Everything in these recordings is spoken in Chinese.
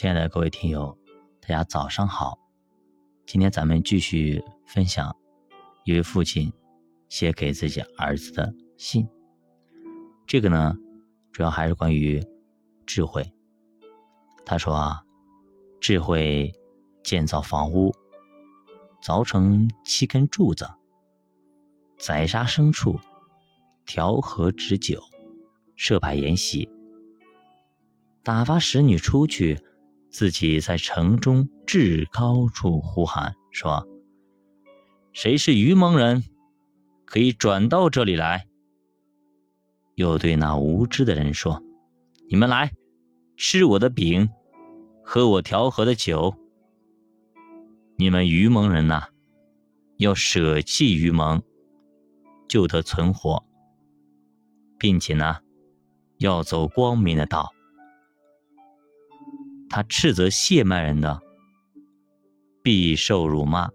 亲爱的各位听友，大家早上好。今天咱们继续分享一位父亲写给自己儿子的信。这个呢，主要还是关于智慧。他说啊，智慧建造房屋，凿成七根柱子，宰杀牲畜，调和止酒，设摆筵席，打发使女出去。自己在城中至高处呼喊说：“谁是愚蒙人，可以转到这里来。”又对那无知的人说：“你们来，吃我的饼，喝我调和的酒。你们愚蒙人呐，要舍弃愚蒙，就得存活，并且呢，要走光明的道。”他斥责谢曼人的，必受辱骂；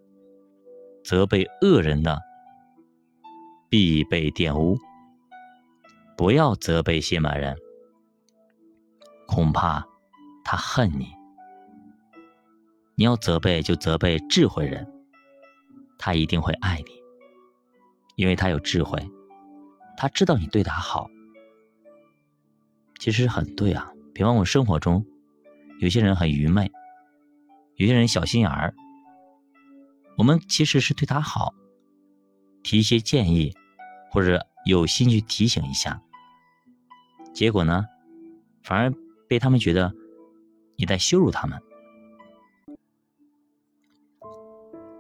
责备恶人的，必被玷污。不要责备谢曼人，恐怕他恨你。你要责备，就责备智慧人，他一定会爱你，因为他有智慧，他知道你对他好。其实很对啊，比方我生活中。有些人很愚昧，有些人小心眼儿。我们其实是对他好，提一些建议，或者有心去提醒一下。结果呢，反而被他们觉得你在羞辱他们。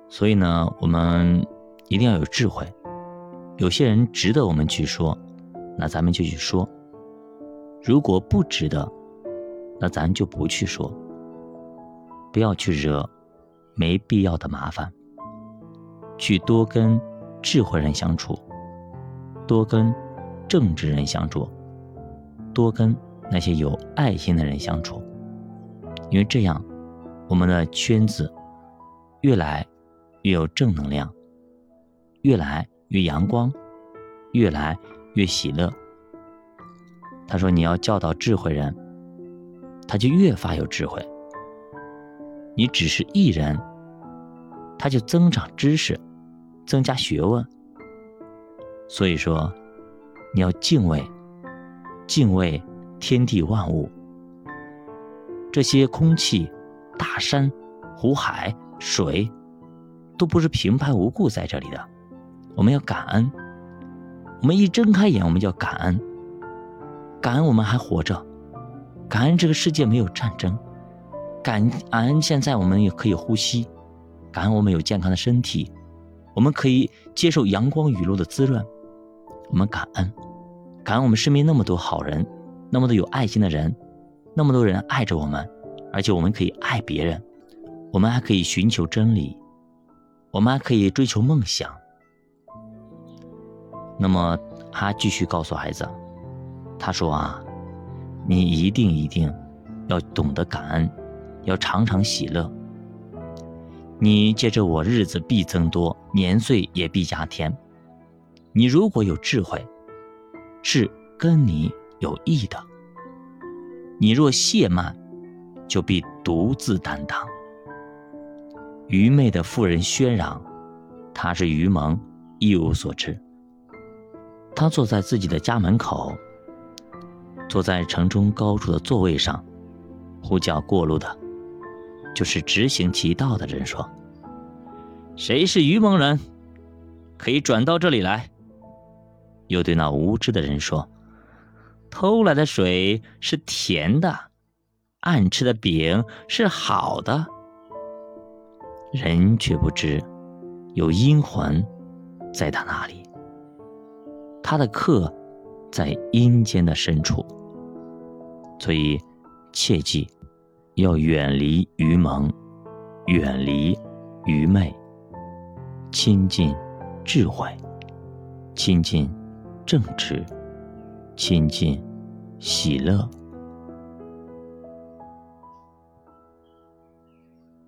所以呢，我们一定要有智慧。有些人值得我们去说，那咱们就去说；如果不值得，那咱就不去说，不要去惹没必要的麻烦，去多跟智慧人相处，多跟正直人相处，多跟那些有爱心的人相处，因为这样，我们的圈子越来越有正能量，越来越阳光，越来越喜乐。他说：“你要教导智慧人。”他就越发有智慧。你只是一人，他就增长知识，增加学问。所以说，你要敬畏，敬畏天地万物。这些空气、大山、湖海、水，都不是平白无故在这里的。我们要感恩。我们一睁开眼，我们就要感恩，感恩我们还活着。感恩这个世界没有战争，感恩现在我们也可以呼吸，感恩我们有健康的身体，我们可以接受阳光雨露的滋润，我们感恩，感恩我们身边那么多好人，那么多有爱心的人，那么多人爱着我们，而且我们可以爱别人，我们还可以寻求真理，我们还可以追求梦想。那么他继续告诉孩子，他说啊。你一定一定要懂得感恩，要常常喜乐。你借着我日子必增多，年岁也必加添。你如果有智慧，是跟你有益的；你若懈慢，就必独自担当。愚昧的妇人喧嚷，他是愚蒙，一无所知。他坐在自己的家门口。坐在城中高处的座位上，呼叫过路的，就是执行其道的人说：“谁是愚蒙人，可以转到这里来。”又对那无知的人说：“偷来的水是甜的，暗吃的饼是好的。”人却不知，有阴魂在他那里，他的客在阴间的深处。所以，切记要远离愚蒙，远离愚昧，亲近智慧，亲近正直，亲近喜乐。